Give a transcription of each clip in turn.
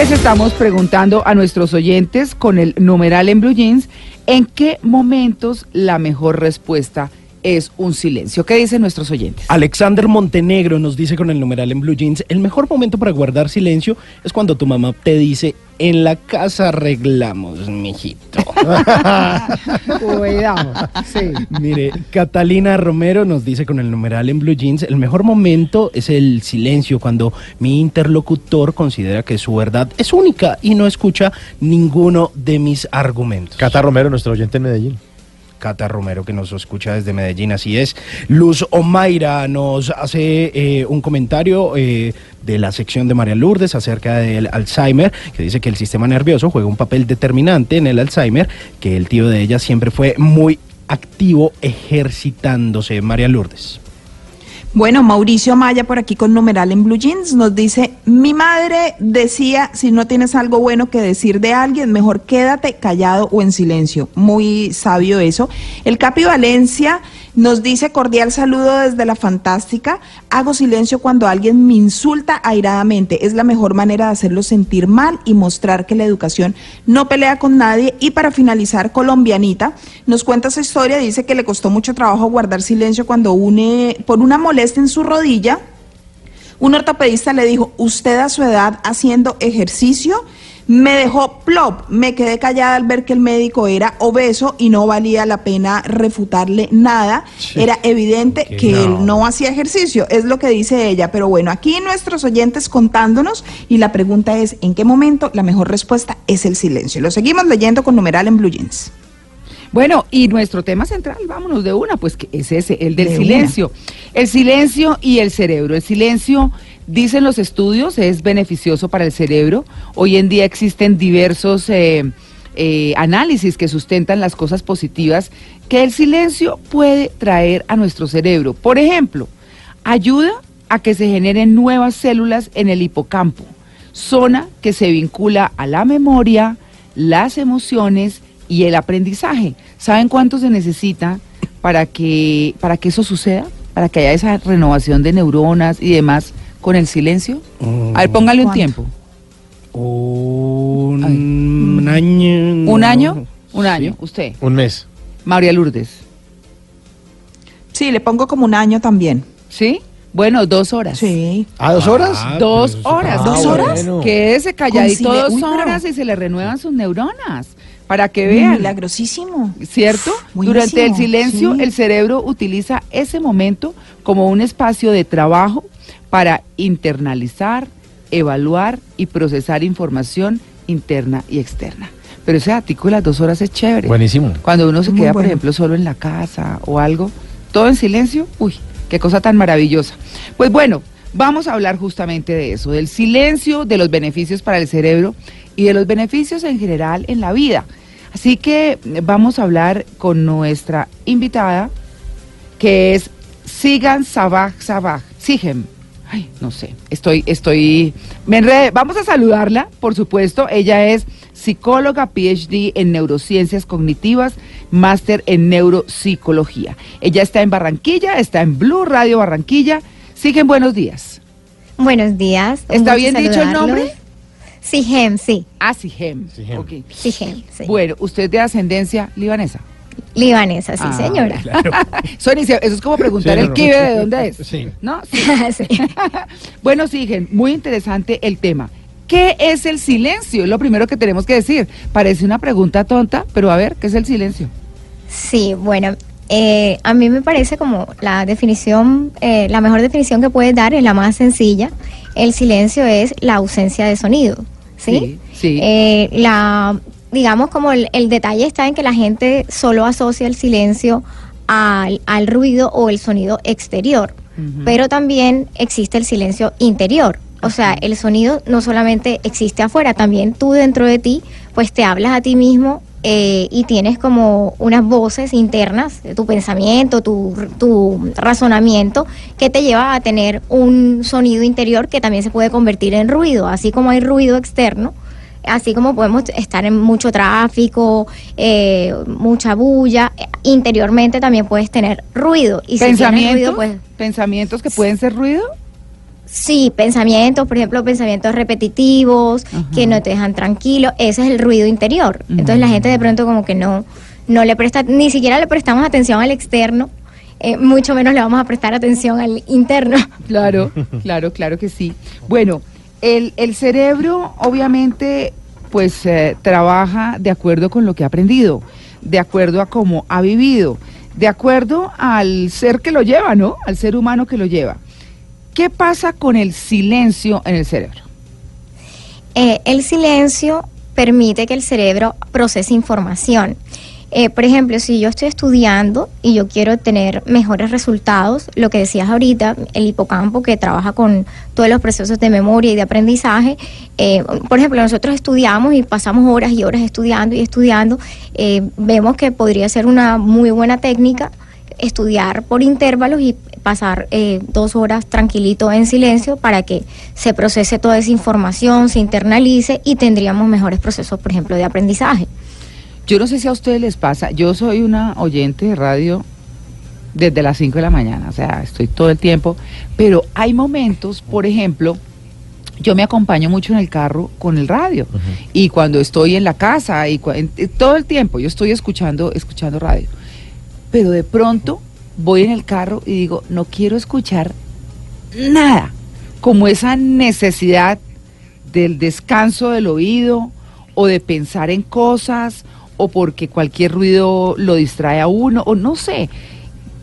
Les estamos preguntando a nuestros oyentes con el numeral en Blue Jeans en qué momentos la mejor respuesta es un silencio. ¿Qué dicen nuestros oyentes? Alexander Montenegro nos dice con el numeral en Blue Jeans, el mejor momento para guardar silencio es cuando tu mamá te dice, en la casa arreglamos, mijito. Cuidado. Sí. Mire, Catalina Romero nos dice con el numeral en Blue Jeans, el mejor momento es el silencio, cuando mi interlocutor considera que su verdad es única y no escucha ninguno de mis argumentos. Cata Romero, nuestro oyente en Medellín. Cata Romero que nos escucha desde Medellín, así es. Luz Omaira nos hace eh, un comentario eh, de la sección de María Lourdes acerca del Alzheimer, que dice que el sistema nervioso juega un papel determinante en el Alzheimer, que el tío de ella siempre fue muy activo ejercitándose. María Lourdes. Bueno, Mauricio Maya por aquí con numeral en Blue Jeans nos dice, mi madre decía, si no tienes algo bueno que decir de alguien, mejor quédate callado o en silencio. Muy sabio eso. El Capi Valencia nos dice cordial saludo desde la fantástica. Hago silencio cuando alguien me insulta airadamente. Es la mejor manera de hacerlo sentir mal y mostrar que la educación no pelea con nadie. Y para finalizar, colombianita nos cuenta esa historia. Dice que le costó mucho trabajo guardar silencio cuando une por una molestia en su rodilla. Un ortopedista le dijo, usted a su edad haciendo ejercicio me dejó plop, me quedé callada al ver que el médico era obeso y no valía la pena refutarle nada. Era evidente Que que, no. él no hacía ejercicio, es lo que dice ella. Pero bueno, aquí nuestros oyentes contándonos y la pregunta es, ¿en qué momento la mejor respuesta es el silencio? Lo seguimos leyendo con numeral en Blue Jeans. Bueno, y nuestro tema central, vámonos de una, pues que es ese, el del De silencio. El silencio y el cerebro. El silencio, dicen los estudios, es beneficioso para el cerebro. Hoy en día existen diversos eh, eh, análisis que sustentan las cosas positivas que el silencio puede traer a nuestro cerebro. Por ejemplo, ayuda a que se generen nuevas células en el hipocampo, zona que se vincula a la memoria, las emociones y el aprendizaje. ¿Saben cuánto se necesita para que, para que eso suceda? Para que haya esa renovación de neuronas y demás con el silencio. A ver, póngale un tiempo. Un, un año. ¿Un año? Un Sí. año. Usted, Un mes. María Lourdes. Sí, le pongo como un año también. ¿Sí? Bueno, dos horas. Sí. ¿A dos horas? Ah, Dos horas. Ah, ¿Dos horas? bueno. Quédese calladito dos Uy, pero- horas y se le renuevan sus neuronas. Para que vean. Milagrosísimo. ¿Cierto? Buenísimo, Durante el silencio, sí. el cerebro utiliza ese momento como un espacio de trabajo para internalizar, evaluar y procesar información interna y externa. Pero ese ático de las dos horas es chévere. Buenísimo. Cuando uno se Muy queda, por ejemplo, solo en la casa o algo, todo en silencio, uy, qué cosa tan maravillosa. Pues bueno, vamos a hablar justamente de eso, del silencio, de los beneficios para el cerebro y de los beneficios en general en la vida. Así que vamos a hablar con nuestra invitada, que es Sigan Sabaj Sabaj, Sigem. Ay, no sé, estoy, estoy, me enredé. Vamos a saludarla, por supuesto. Ella es psicóloga, PhD en neurociencias cognitivas, máster en neuropsicología. Ella está en Barranquilla, está en Blue Radio Barranquilla. Siguen buenos días. Buenos días. ¿Está bien dicho el nombre? Sí, Gem, sí. Ah, Sigem. Sigem. Ok. Sí, Gem, sí. Bueno, usted de ascendencia libanesa. Libanesa, sí, Ah, señora. Claro. Sonia, eso es como preguntar Sí, el no, kibe no. de dónde es. Sí. ¿No? Sí. Sí. bueno, Sigen, muy interesante el tema. ¿Qué es el silencio? Es lo primero que tenemos que decir. Parece una pregunta tonta, pero a ver, ¿qué es el silencio? Sí, bueno, eh, a mí me parece como la definición, eh, la mejor definición que puedes dar es la más sencilla. El silencio es la ausencia de sonido, ¿sí? Sí, sí. Eh, la, digamos como el, el detalle está en que la gente solo asocia el silencio al, al ruido o el sonido exterior, pero también existe el silencio interior. O sea, el sonido no solamente existe afuera, también tú dentro de ti, pues te hablas a ti mismo eh, y tienes como unas voces internas, tu pensamiento, tu, tu razonamiento, que te lleva a tener un sonido interior que también se puede convertir en ruido, así como hay ruido externo. Así como podemos estar en mucho tráfico, eh, mucha bulla, interiormente también puedes tener ruido. Y si ¿Pensamientos? ruido, pues ¿Pensamientos que pueden ser ruido? Sí, pensamientos, por ejemplo, pensamientos repetitivos que no te dejan tranquilo, ese es el ruido interior. Entonces la gente de pronto como que no, no le presta, ni siquiera le prestamos atención al externo, eh, mucho menos le vamos a prestar atención al interno. Claro, claro, claro que sí. Bueno, el, el cerebro obviamente pues eh, trabaja de acuerdo con lo que ha aprendido, de acuerdo a cómo ha vivido, de acuerdo al ser que lo lleva, ¿no? Al ser humano que lo lleva. ¿Qué pasa con el silencio en el cerebro? Eh, el silencio permite que el cerebro procese información. Eh, por ejemplo, si yo estoy estudiando y yo quiero tener mejores resultados, lo que decías ahorita, el hipocampo que trabaja con todos los procesos de memoria y de aprendizaje, eh, por ejemplo, nosotros estudiamos y pasamos horas y horas estudiando y estudiando, eh, vemos que podría ser una muy buena técnica estudiar por intervalos y pasar dos horas tranquilito en silencio para que se procese toda esa información, se internalice y tendríamos mejores procesos, por ejemplo, de aprendizaje. Yo no sé si a ustedes les pasa, yo soy una oyente de radio desde las 5 de la mañana, o sea, estoy todo el tiempo, pero hay momentos, por ejemplo, yo me acompaño mucho en el carro con el radio y cuando estoy en la casa y todo el tiempo yo estoy escuchando escuchando radio. Pero de pronto voy en el carro y digo, no quiero escuchar nada, como esa necesidad del descanso del oído o de pensar en cosas o porque cualquier ruido lo distrae a uno, o no sé.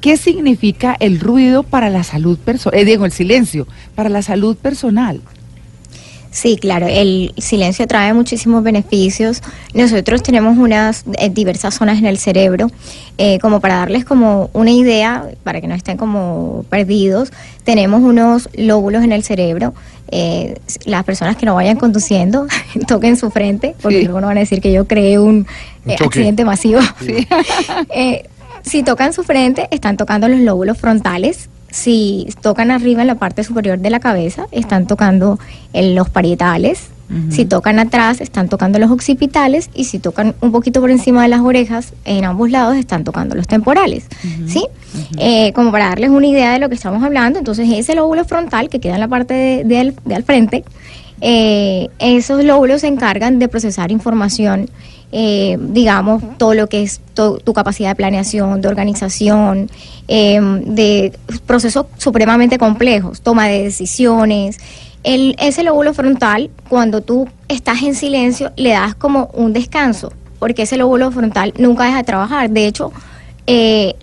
¿Qué significa el ruido para la salud personal? Eh, digo, el silencio, para la salud personal. Sí, claro, el silencio trae muchísimos beneficios. Nosotros tenemos unas eh, diversas zonas en el cerebro, eh, como para darles como una idea, para que no estén como perdidos, tenemos unos lóbulos en el cerebro. Eh, las personas que no vayan conduciendo toquen su frente, porque luego no van a decir que yo creé un, accidente masivo. si tocan su frente, están tocando los lóbulos frontales, si tocan arriba en la parte superior de la cabeza, están tocando en los parietales. Si tocan atrás, están tocando los occipitales. Y si tocan un poquito por encima de las orejas, en ambos lados, están tocando los temporales. ¿Sí? Eh, como para darles una idea de lo que estamos hablando, entonces ese lóbulo frontal que queda en la parte de, al, frente, eh, esos lóbulos se encargan de procesar información eh, digamos, todo lo que es tu capacidad de planeación, de organización, em, de procesos supremamente complejos, toma de decisiones. El, ese lóbulo frontal, cuando tú estás en silencio, le das como un descanso, porque ese lóbulo frontal nunca deja de trabajar. De hecho, eh,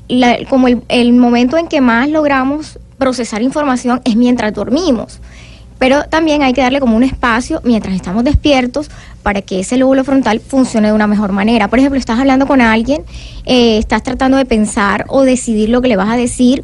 como el, el momento en que más logramos procesar información es mientras dormimos pero también hay que darle como un espacio mientras estamos despiertos para que ese lóbulo frontal funcione de una mejor manera. Por ejemplo, estás hablando con alguien, eh, estás tratando de pensar o decidir lo que le vas a decir,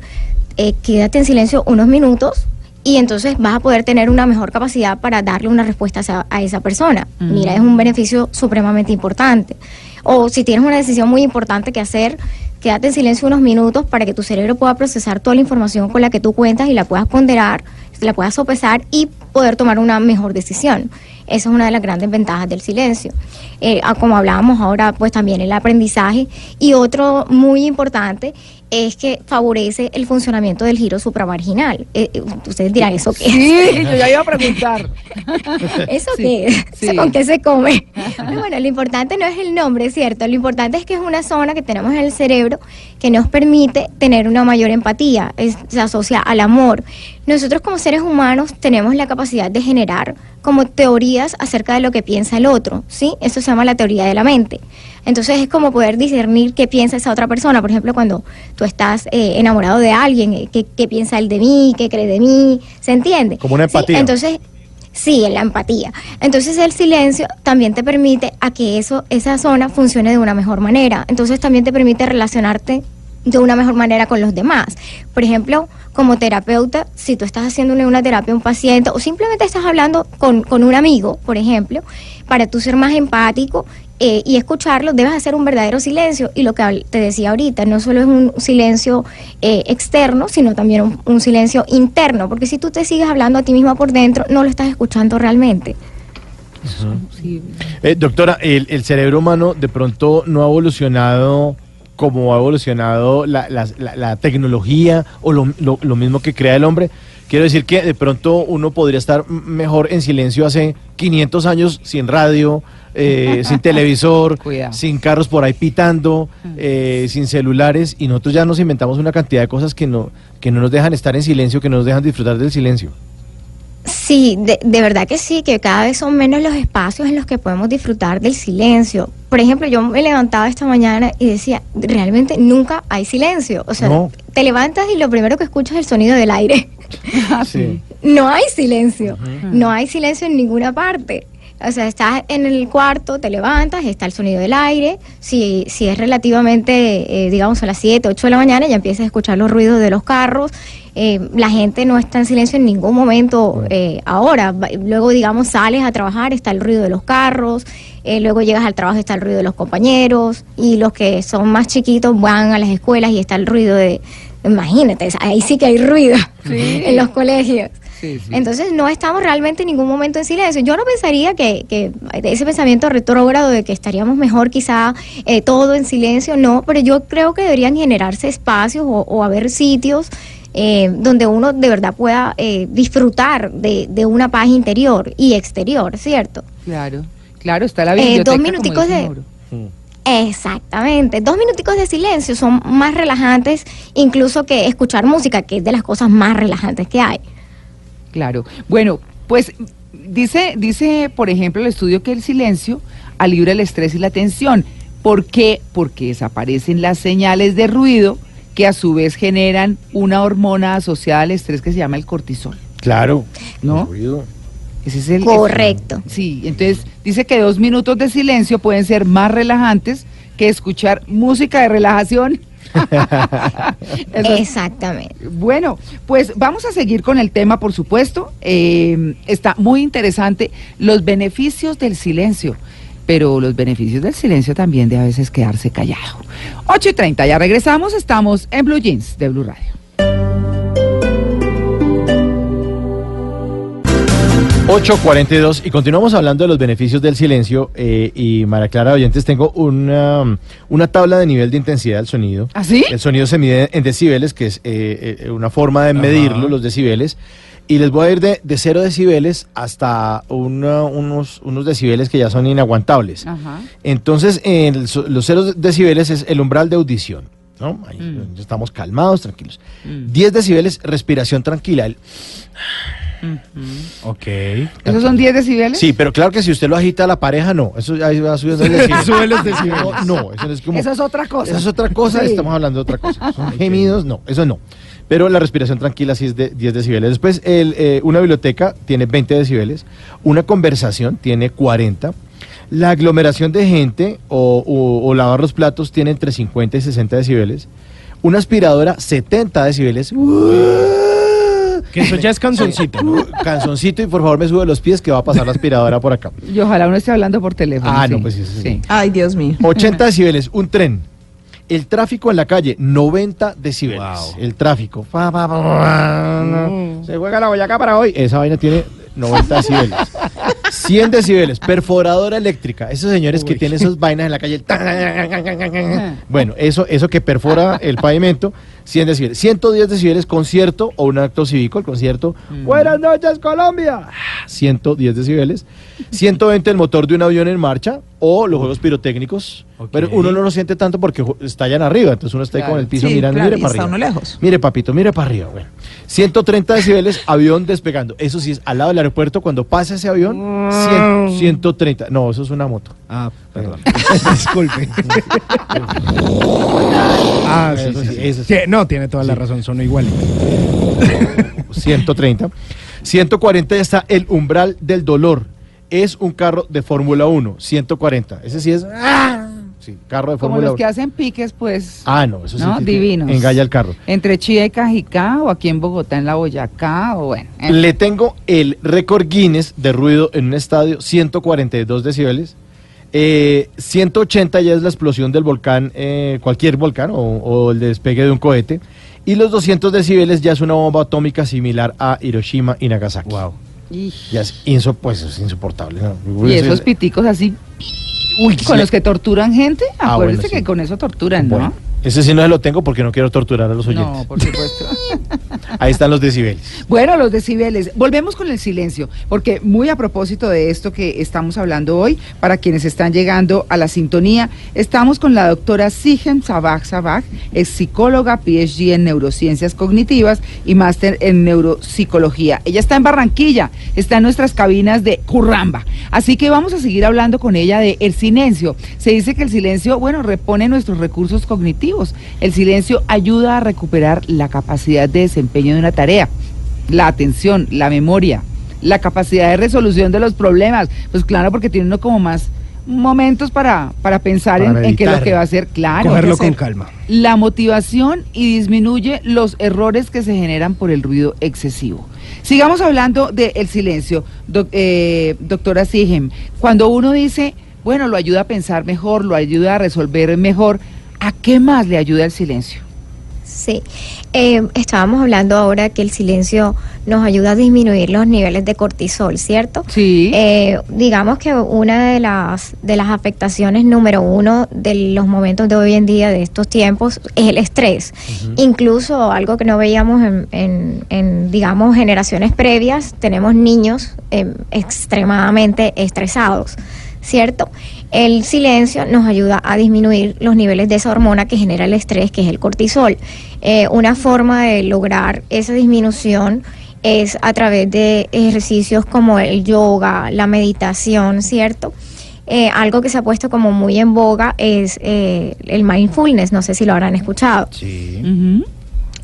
eh, quédate en silencio unos minutos y entonces vas a poder tener una mejor capacidad para darle una respuesta a, esa persona. Mira, es un beneficio supremamente importante. O si tienes una decisión muy importante que hacer, quédate en silencio unos minutos para que tu cerebro pueda procesar toda la información con la que tú cuentas y la puedas ponderar, la puedas sopesar y poder tomar una mejor decisión. Esa es una de las grandes ventajas del silencio. Eh, como hablábamos ahora, pues también el aprendizaje. Y otro muy importante es que favorece el funcionamiento del giro supramarginal. Eh, eh, ustedes dirán, ¿eso qué sí, yo ya iba a preguntar. ¿Eso qué es? ¿Con qué se come? bueno, lo importante no es el nombre, ¿cierto? Lo importante es que es una zona que tenemos en el cerebro que nos permite tener una mayor empatía, se asocia al amor. Nosotros como seres humanos tenemos la capacidad de generar como teorías acerca de lo que piensa el otro, ¿sí? Eso se llama la teoría de la mente. Entonces es como poder discernir qué piensa esa otra persona. Por ejemplo, cuando tú estás eh, enamorado de alguien, eh, qué, piensa él de mí, qué cree de mí, ¿se entiende? Como una empatía. Entonces, sí, la empatía. Entonces el silencio también te permite a que eso, esa zona funcione de una mejor manera. Entonces también te permite relacionarte de una mejor manera con los demás. Por ejemplo, como terapeuta, si tú estás haciendo una terapia a un paciente o simplemente estás hablando con, con un amigo, por ejemplo, para tú ser más empático eh, y escucharlo, debes hacer un verdadero silencio. Y lo que te decía ahorita, no solo es un silencio eh, externo, sino también un, silencio interno, porque si tú te sigues hablando a ti misma por dentro, no lo estás escuchando realmente. Eh, doctora, el, cerebro humano de pronto no ha evolucionado cómo ha evolucionado la, la- la- la tecnología o lo, lo- lo mismo que crea el hombre. Quiero decir que de pronto uno podría estar mejor en silencio hace 500 años sin radio, eh, sin televisor, Cuidado. sin carros por ahí pitando, eh, sin celulares y nosotros ya nos inventamos una cantidad de cosas que no, que no nos dejan estar en silencio, que no nos dejan disfrutar del silencio. Sí, de, de verdad que sí, que cada vez son menos los espacios en los que podemos disfrutar del silencio. Por ejemplo, yo me levantaba esta mañana y decía, realmente nunca hay silencio. O sea, No. te levantas y lo primero que escuchas es el sonido del aire. Ah, Sí. No hay silencio, no hay silencio en ninguna parte. O sea, estás en el cuarto, te levantas, está el sonido del aire. Si, si es relativamente, eh, digamos, a las 7, 8 de la mañana, ya empiezas a escuchar los ruidos de los carros. Eh, la gente no está en silencio en ningún momento eh, ahora. Luego, digamos, sales a trabajar, está el ruido de los carros. luego llegas al trabajo, está el ruido de los compañeros. Y los que son más chiquitos van a las escuelas y está el ruido de... Imagínate, ahí sí que hay ruido Sí. en los colegios. Sí, sí. Entonces no estamos realmente en ningún momento en silencio. Yo no pensaría que, que ese pensamiento retrógrado de que estaríamos mejor quizá eh, todo en silencio, no, pero yo creo que deberían generarse espacios o, o haber sitios eh, donde uno de verdad pueda eh, disfrutar de, de una paz interior y exterior, ¿cierto? Claro, claro, está la Eh, biblioteca. dos como minuticos dice de- Mauro. Exactamente. Dos minuticos de silencio son más relajantes incluso que escuchar música, que es de las cosas más relajantes que hay. Claro. Bueno, pues dice, dice, por ejemplo, el estudio que el silencio alivia el estrés y la tensión. ¿Por qué? Porque desaparecen las señales de ruido que a su vez generan una hormona asociada al estrés que se llama el cortisol. Claro. ¿No? El ruido. Ese es el Correcto. Sí, entonces dice que dos minutos de silencio pueden ser más relajantes que escuchar música de relajación. Exactamente. Bueno, pues vamos a seguir con el tema, por supuesto. Eh, está muy interesante los beneficios del silencio, pero los beneficios del silencio también de a veces quedarse callado. 8 y 30, ya regresamos, estamos en Blue Jeans de Blue Radio. 8.42 y continuamos hablando de los beneficios del silencio eh, y María Clara Oyentes tengo una, una tabla de nivel de intensidad del sonido. ¿Ah, sí? El sonido se mide en decibeles, que es eh, eh, una forma de medirlo, los decibeles. Y les voy a ir de, de 0 decibeles hasta una- unos, unos decibeles que ya son inaguantables. Ajá. Entonces, los 0 decibeles es el umbral de audición. ¿no? Ahí Mm. estamos calmados, tranquilos. Mm. 10 decibeles, respiración tranquila. El- Ok. ¿Esos son 10 decibeles? Sí, pero claro que si usted lo agita a la pareja, no. Eso ahí va subiendo el decibel. Sube los decibeles. No, no, eso no es como. Eso es otra cosa. Eso es otra cosa, Sí. estamos hablando de otra cosa. Son gemidos, no, eso no. Pero la respiración tranquila sí es de 10 decibeles. Después, el, eh, una biblioteca tiene 20 decibeles. Una conversación tiene 40. La aglomeración de gente o, o- o lavar los platos tiene entre 50 y 60 decibeles. Una aspiradora, 70 decibeles. Que eso ya es canzoncito, ¿no? Canzoncito y por favor me sube los pies que va a pasar la aspiradora por acá. Y ojalá uno esté hablando por teléfono. Ah, sí. no, pues sí, sí, sí. Ay, Dios mío. 80 decibeles, un tren. El tráfico en la calle, 90 decibeles. Wow. El tráfico. Pa, pa, pa, pa, Se juega la Boyacá para hoy. Esa vaina tiene 90 decibeles. 100 decibeles. Perforadora eléctrica. Esos señores que tienen esas vainas en la calle. el Bueno, eso, eso que perfora el pavimento, 100 decibeles. 110 decibeles, concierto o un acto cívico. El concierto. Buenas noches, Colombia. 110 decibeles. 120 el motor de un avión en marcha o los juegos pirotécnicos. Ok. Pero uno no lo siente tanto porque estallan arriba. Entonces uno está ahí Claro. con el piso Sí, mirando. claro, mire para arriba. uno lejos. Mire, papito, mire para arriba. Bueno, 130 decibeles, avión despegando. Eso sí es al lado del aeropuerto. Cuando pasa ese avión, 100, 130. No, eso es una moto. Ah, perdón. Disculpe. ah, sí, Eso sí, eso sí. Sí, No, tiene toda la razón, son iguales. 130. 140 ya está el umbral del dolor. Es un carro de Fórmula 1, 140. Ese sí es. Sí, carro de Como Fórmula los 1. que hacen piques, pues. Ah, no, eso sí. Divinos. Engalla el carro. Entre Chía y Cajicá o aquí en Bogotá, en la Boyacá, o bueno. eh. Le tengo el récord Guinness de ruido en un estadio, 142 decibeles. Eh, 180 ya es la explosión del volcán, eh, cualquier volcán o, o el despegue de un cohete. Y los 200 decibeles ya es una bomba atómica similar a Hiroshima y Nagasaki. Wow. Y, Ya es, pues, es insoportable. ¿no? y esos piticos así, Uy, con los que torturan gente, Ah, acuérdese bueno, sí. que con eso torturan, ¿no? Bueno, Ese sí no se lo tengo porque no quiero torturar a los oyentes. No, por supuesto. Ahí están los decibeles. Bueno, los decibeles. Volvemos con el silencio, porque muy a propósito de esto que estamos hablando hoy, para quienes están llegando a la sintonía, estamos con la doctora Sigen Sabag Sabag, es psicóloga, PhD en neurociencias cognitivas y máster en neuropsicología. Ella está en Barranquilla, está en nuestras cabinas de Curramba. Así que vamos a seguir hablando con ella de el silencio. Se dice que el silencio, bueno, repone nuestros recursos cognitivos. El silencio ayuda a recuperar la capacidad de desempeño de una tarea, la atención, la memoria, la capacidad de resolución de los problemas. Pues claro, porque tiene uno como más momentos para, para pensar Para en, en qué es lo que va a hacer. Claro. Cogerlo hacer con calma. La motivación y disminuye los errores que se generan por el ruido excesivo. Sigamos hablando del silencio, doc- eh, doctora Sigem. Cuando uno dice, bueno, lo ayuda a pensar mejor, lo ayuda a resolver mejor, ¿a qué más le ayuda el silencio? Sí, Eh, estábamos hablando ahora que el silencio nos ayuda a disminuir los niveles de cortisol, ¿cierto? Sí. Eh, digamos que una de las, de las afectaciones número uno de los momentos de hoy en día, de estos tiempos, es el estrés. Incluso algo que no veíamos en, en- en, digamos, generaciones previas, tenemos niños eh, extremadamente estresados, ¿cierto? El silencio nos ayuda a disminuir los niveles de esa hormona que genera el estrés, que es el cortisol. Eh, una forma de lograr esa disminución es a través de ejercicios como el yoga, la meditación, ¿cierto? Eh, algo que se ha puesto como muy en boga es eh, el mindfulness, no sé si lo habrán escuchado. Sí.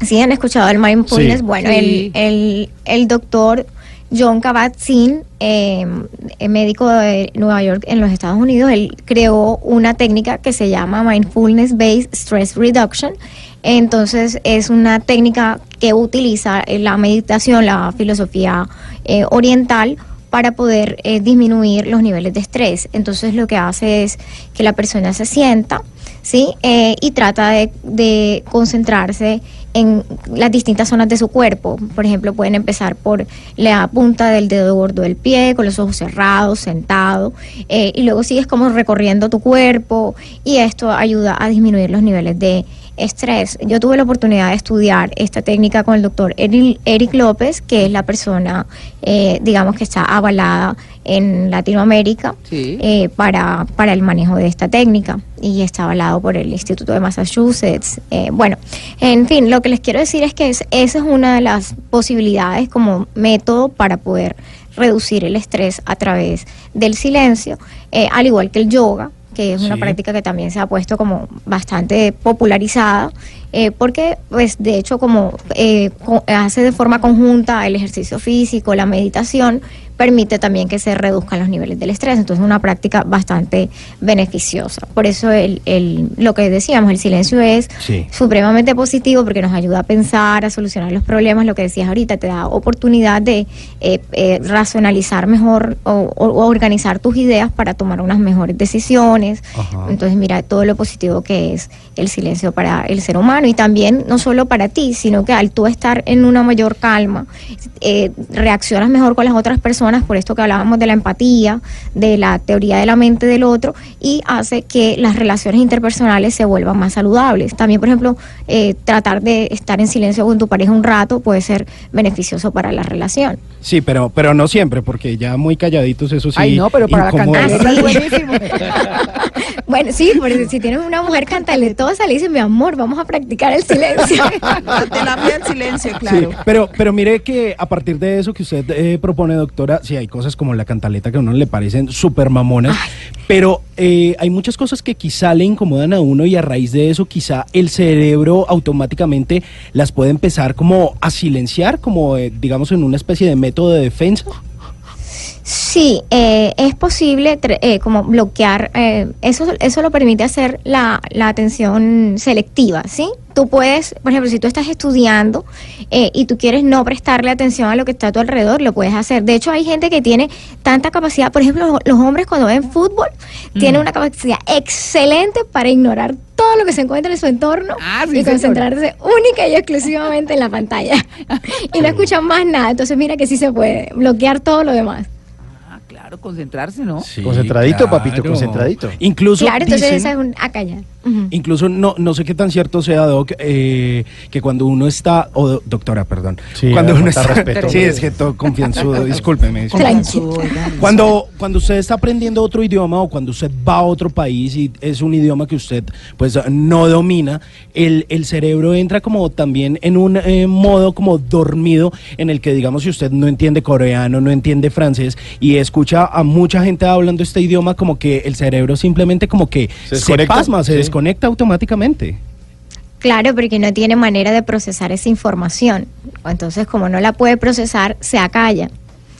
¿Sí han escuchado el mindfulness? Sí. Bueno, Sí. el, el, el doctor John Kabat-Zinn, eh, eh, médico de Nueva York en los Estados Unidos, él creó una técnica que se llama Mindfulness Based Stress Reduction. Entonces es una técnica que utiliza eh, la meditación, la filosofía eh, oriental para poder disminuir los niveles de estrés. Entonces lo que hace es que la persona se sienta, ¿sí? Y trata de concentrarse en las distintas zonas de su cuerpo. Por ejemplo, pueden empezar por la punta del dedo gordo del pie, con los ojos cerrados, sentado, eh, y luego sigues como recorriendo tu cuerpo y esto ayuda a disminuir los niveles de estrés. Yo tuve la oportunidad de estudiar esta técnica con el doctor Eric, López, que es la persona, eh, digamos, que está avalada en Latinoamérica Sí. eh, para, para el manejo de esta técnica y está avalado por el Instituto de Massachusetts. Eh, bueno, en fin, lo que les quiero decir es que es- esa es una de las posibilidades como método para poder reducir el estrés a través del silencio, eh, al igual que el yoga que es una práctica que también se ha puesto como bastante popularizada, eh, porque pues de hecho como eh, hace de forma conjunta el ejercicio físico, la meditación, permite también que se reduzcan los niveles del estrés, entonces es una práctica bastante beneficiosa. Por eso el, el- lo que decíamos, el silencio es Sí. supremamente positivo porque nos ayuda a pensar, a solucionar los problemas, lo que decías ahorita, te da oportunidad de eh, eh, racionalizar mejor o, o- o organizar tus ideas para tomar unas mejores decisiones. Ajá. Entonces, mira todo lo positivo que es el silencio para el ser humano y también no solo para ti, sino que al tú estar en una mayor calma, eh, reaccionas mejor con las otras personas, por esto que hablábamos de la empatía, de la teoría de la mente del otro, y hace que las relaciones interpersonales se vuelvan más saludables. También, por ejemplo, eh, tratar de estar en silencio con tu pareja un rato puede ser beneficioso para la relación. Sí, pero, pero no siempre, porque ya muy calladitos, eso sí. Ay, no, pero para la Ah, sí. buenísimo. Bueno, sí, porque si tienes una mujer cantaletosa, le dices, mi amor, vamos a practicar el silencio. La terapia del silencio, Sí, claro. pero, pero mire que a partir de eso que usted eh, propone, doctora, sí hay cosas como la cantaleta que a uno le parecen súper mamonas, pero eh, hay muchas cosas que quizá le incomodan a uno y a raíz de eso quizá el cerebro automáticamente las puede empezar como a silenciar, como eh, digamos en una especie de método de defensa. Sí, eh, es posible eh, como bloquear, eh, eso, eso lo permite hacer la, la atención selectiva, ¿sí? Tú puedes, por ejemplo, si tú estás estudiando eh, y tú quieres no prestarle atención a lo que está a tu alrededor, lo puedes hacer. De hecho, hay gente que tiene tanta capacidad, por ejemplo, los, los hombres cuando ven fútbol tienen una capacidad excelente para ignorar todo lo que se encuentra en su entorno Ah, sí, y señor. concentrarse única y exclusivamente en la pantalla. y no escuchan más nada. Entonces, mira que sí se puede bloquear todo lo demás. Concentrarse, ¿no? Sí, Concentradito, papito, concentradito. Incluso Claro, entonces dicen- esa es un a Ujú. Incluso no, no sé qué tan cierto sea, Doc, eh, que cuando uno está, o do- doctora, perdón, Sí, cuando uno está, respeto. sí, es que todo confianzudo, discúlpeme. Cuando, cuando usted está aprendiendo otro idioma o cuando usted va a otro país y es un idioma que usted pues no domina, el, el cerebro entra como también en un eh, modo como dormido en el que digamos si usted no entiende coreano, no entiende francés y escucha a mucha gente hablando este idioma como que el cerebro simplemente como que Se se, pasma, se sí. Desconecta automáticamente. Claro, porque no tiene manera de procesar esa información. Entonces, como no la puede procesar, se acalla.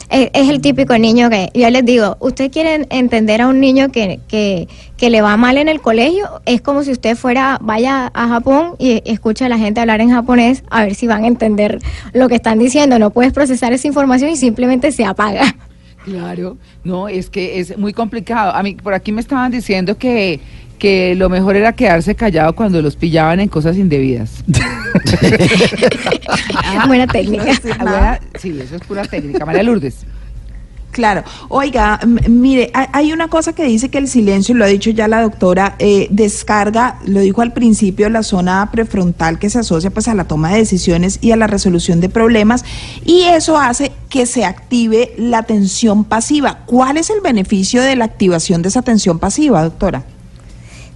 Es, es el típico niño que yo les digo, ¿usted quiere entender a un niño que, que, que le va mal en el colegio? Es como si usted fuera, vaya a Japón y escucha a la gente hablar en japonés a ver si van a entender lo que están diciendo. No puedes procesar esa información y simplemente se apaga. Claro, no, es que es muy complicado. A mí, por aquí me estaban diciendo que, que lo mejor era quedarse callado cuando los pillaban en cosas indebidas. Buena técnica. Ah, buena- sí, eso es pura técnica. María Lourdes. Claro. Oiga, mire, hay- hay una cosa que dice que el silencio, lo ha dicho ya la doctora, eh, descarga, lo dijo al principio, la zona prefrontal que se asocia pues a la toma de decisiones y a la resolución de problemas y eso hace que se active la atención pasiva. ¿Cuál es el beneficio de la activación de esa atención pasiva, doctora?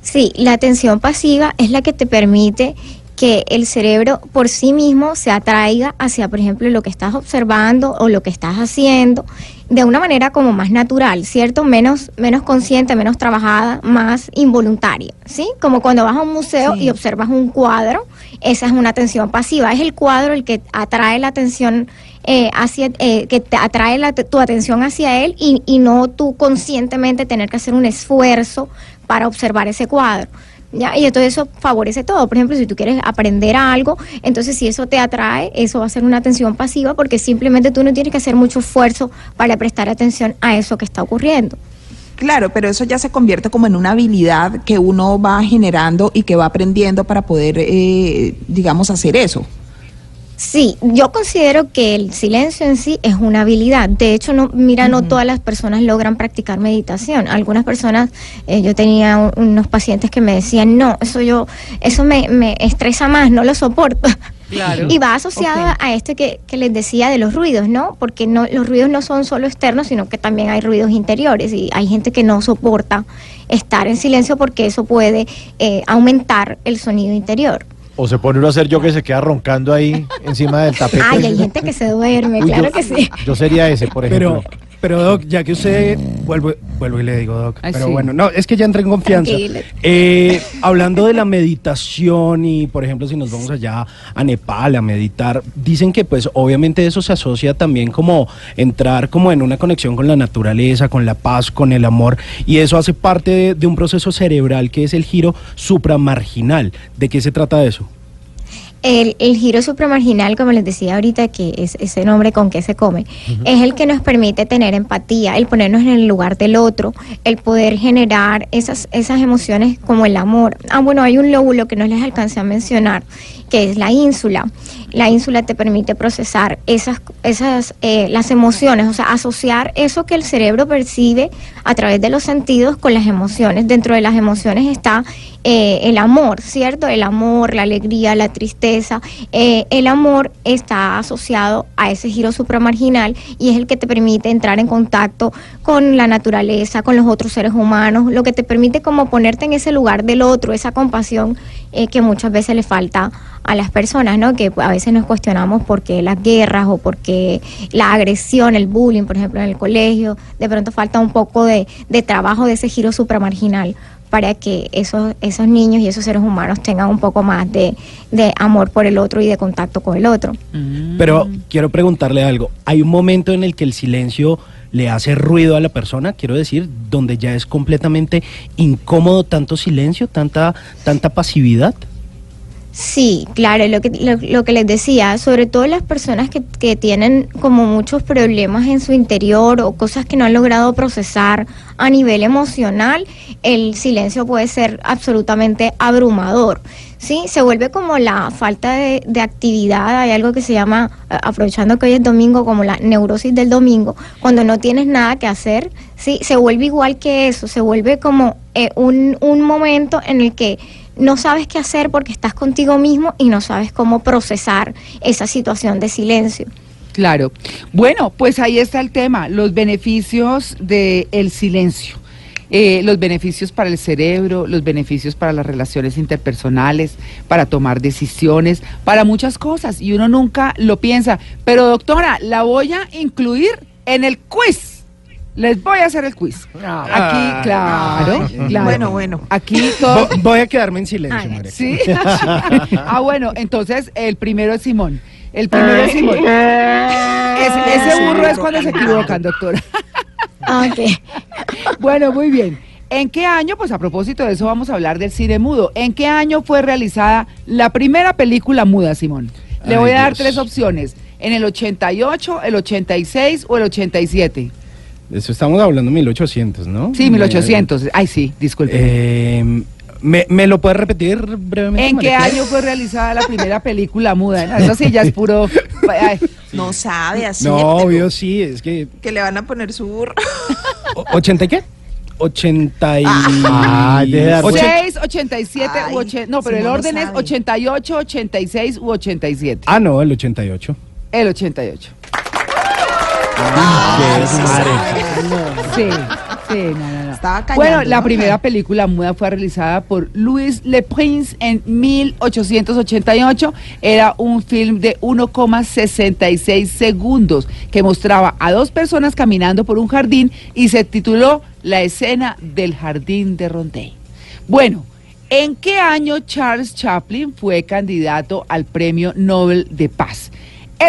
Sí, la atención pasiva es la que te permite que el cerebro por sí mismo se atraiga hacia, por ejemplo, lo que estás observando o lo que estás haciendo de una manera como más natural, ¿cierto? Menos, menos consciente, menos trabajada, más involuntaria, ¿sí? Como cuando vas a un museo Sí. y observas un cuadro, esa es una atención pasiva, es el cuadro el que atrae la atención eh, hacia, eh, que te atrae la- tu atención hacia él y, y no tú conscientemente tener que hacer un esfuerzo para observar ese cuadro. ¿ya? Y entonces eso favorece todo. Por ejemplo, si tú quieres aprender algo, entonces si eso te atrae, eso va a ser una atención pasiva porque simplemente tú no tienes que hacer mucho esfuerzo para prestar atención a eso que está ocurriendo. Claro, pero eso ya se convierte como en una habilidad que uno va generando y que va aprendiendo para poder, eh, digamos, hacer eso. Sí, yo considero que el silencio en sí es una habilidad. De hecho, no, mira, no todas las personas logran practicar meditación. Algunas personas, eh, yo tenía un- unos pacientes que me decían, no, eso yo, eso me, me estresa más, no lo soporto. Claro. Y va asociado a este que, que les decía de los ruidos, ¿no? Porque no, los ruidos no son solo externos, sino que también hay ruidos interiores y hay gente que no soporta estar en silencio porque eso puede eh, aumentar el sonido interior. O se pone uno a hacer yo que se queda roncando ahí encima del tapete. Ay, hay gente que se duerme, Uy, claro yo, que sí. Yo sería ese, por ejemplo. Pero, pero Doc, ya que usted, vuelvo, vuelvo y le digo Doc, Ay, pero sí. bueno, no, es que ya entré en confianza. Eh, hablando de la meditación y, por ejemplo, si nos vamos allá a Nepal a meditar, dicen que pues obviamente eso se asocia también como entrar como en una conexión con la naturaleza, con la paz, con el amor, y eso hace parte de, de un proceso cerebral que es el giro supramarginal. ¿De qué se trata eso? El, el giro supramarginal, como les decía ahorita, que es ese nombre con que se come, es el que nos permite tener empatía, el ponernos en el lugar del otro, el poder generar esas, esas emociones como el amor. Ah, bueno, hay un lóbulo que no les alcancé a mencionar, que es la ínsula. La ínsula te permite procesar esas, esas eh, las emociones, o sea, asociar eso que el cerebro percibe a través de los sentidos con las emociones. Dentro de las emociones está eh, el amor, ¿cierto? El amor, la alegría, la tristeza. Eh, el amor está asociado a ese giro supramarginal y es el que te permite entrar en contacto con la naturaleza, con los otros seres humanos, lo que te permite como ponerte en ese lugar del otro, esa compasión eh, que muchas veces le falta a las personas, ¿no? Que a veces nos cuestionamos por qué las guerras o por qué la agresión, el bullying, por ejemplo, en el colegio, de pronto falta un poco de, de trabajo de ese giro supramarginal para que esos, esos niños y esos seres humanos tengan un poco más de, de amor por el otro y de contacto con el otro. Pero quiero preguntarle algo. ¿Hay un momento en el que el silencio le hace ruido a la persona? Quiero decir, donde ya es completamente incómodo tanto silencio, tanta, tanta pasividad. Sí, claro, lo que, lo, que les decía, sobre todo las personas que, que tienen como muchos problemas en su interior o cosas que no han logrado procesar a nivel emocional, el silencio puede ser absolutamente abrumador. Sí, se vuelve como la falta de, de actividad, hay algo que se llama, aprovechando que hoy es domingo, como la neurosis del domingo, cuando no tienes nada que hacer, sí, se vuelve igual que eso, se vuelve como eh, un, un momento en el que no sabes qué hacer porque estás contigo mismo y no sabes cómo procesar esa situación de silencio. Claro. Bueno, pues ahí está el tema, los beneficios del silencio. Eh, los beneficios para el cerebro, los beneficios para las relaciones interpersonales, para tomar decisiones, para muchas cosas. Y uno nunca lo piensa. Pero doctora, la voy a incluir en el quiz. Les voy a hacer el quiz. Aquí, claro, claro. Bueno, bueno. Aquí todo. Vo- Voy a quedarme en silencio, Ay, María. Sí. ah, bueno, entonces el primero es Simón. El primero es Simón. Ese, ese burro es cuando se equivocan, doctora. Ah, Ok. Bueno, muy bien. ¿En qué año, pues a propósito de eso vamos a hablar del cine mudo, ¿en qué año fue realizada la primera película muda, Simón? Le Ay, voy a dar Dios. tres opciones. ¿En el 88, el 86 o el 87? Eso estamos hablando de 1800, ¿no? Sí, 1800. Ay, sí, disculpe. Eh, ¿me, me lo puedes repetir brevemente? ¿En qué Clara? año fue realizada la primera película muda? Eso sí ya es puro... ay, No sabe así. No, obvio, sí, es que... Que le van a poner su burro. o- ¿80 y qué? 80 y... Ah, deje de dar- Ochen- 6, 87 Ay, u 80. No, pero el no orden es sabe. 88, 86 u 87. Ah, no, el 88. El 88. Qué desmadre. Sí, sí, no, no, no. Estaba callando, Bueno, la ¿no? primera película muda fue realizada por Louis Le Prince en 1888. Era un film de 1,66 segundos que mostraba a dos personas caminando por un jardín y se tituló La escena del jardín de Rondé. Bueno, ¿en qué año Charles Chaplin fue candidato al Premio Nobel de Paz?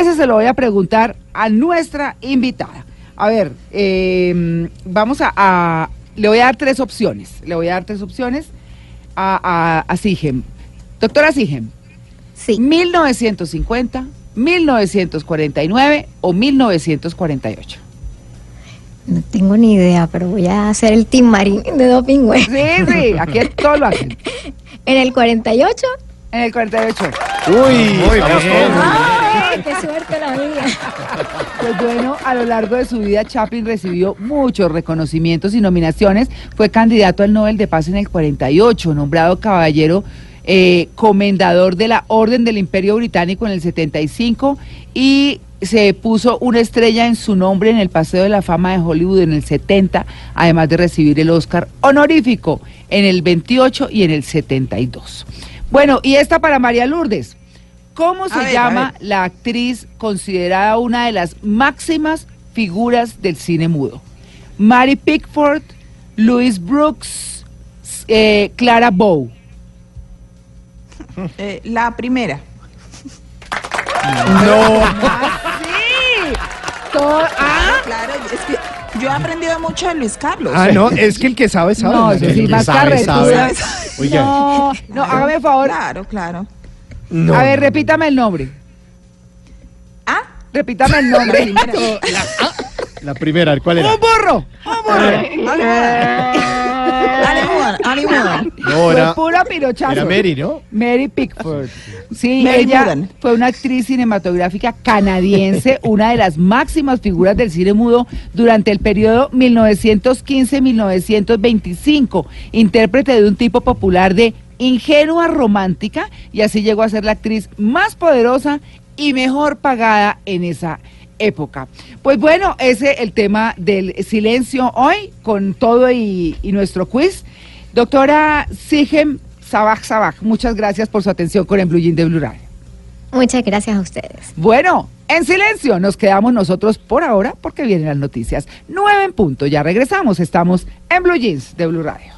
Ese se lo voy a preguntar a nuestra invitada. A ver, eh, vamos a, a- Le voy a dar tres opciones. Le voy a dar tres opciones a, a, a Sigem. Doctora Sigem, Sí. 1950, 1949 o 1948. No tengo ni idea, pero voy a hacer el Team Marín de Doping Web. Sí, sí, aquí todos lo hacen. En el 48. En el 48. Uy, Muy bien. ¡Ay, qué suerte la mía! Pues bueno, a lo largo de su vida Chaplin recibió muchos reconocimientos y nominaciones. Fue candidato al Nobel de Paz en el 48, nombrado caballero eh, comendador de la Orden del Imperio Británico en el 75 y se puso una estrella en su nombre en el Paseo de la Fama de Hollywood en el 70, además de recibir el Oscar honorífico en el 28 y en el 72. Bueno, y esta para María Lourdes. ¿Cómo se ver, llama la actriz considerada una de las máximas figuras del cine mudo? Mary Pickford, Louise Brooks, eh, Clara Bow. Eh, la primera. No. ¡Sí! Todo- ¡Ah! Claro, es que yo he aprendido mucho de Luis Carlos. Ah, no, es que el que sabe, sabe. No, sí, Lourdes. más. Oiga. No, no, hágame favor. Claro, claro. No. A ver, repítame el nombre. Ah, Repítame el nombre. La primera, ¿cuál era? ¡Un burro! ¡Un burro! No, Fue era, pura pirochazo. era Mary, ¿no? Mary Pickford. Sí, Mary ella fue una actriz cinematográfica canadiense, una de las máximas figuras del cine mudo durante el periodo 1915-1925, intérprete de un tipo popular de ingenua romántica y así llegó a ser la actriz más poderosa y mejor pagada en esa época. Pues bueno, ese es el tema del silencio hoy con todo y, y nuestro quiz. Doctora Sigem Sabaj Sabaj, muchas gracias por su atención con el Blue Jean de Blue Radio. Muchas gracias a ustedes. Bueno, en silencio nos quedamos nosotros por ahora porque vienen las noticias. Nueve en punto, ya regresamos, estamos en Blue Jeans de Blue Radio.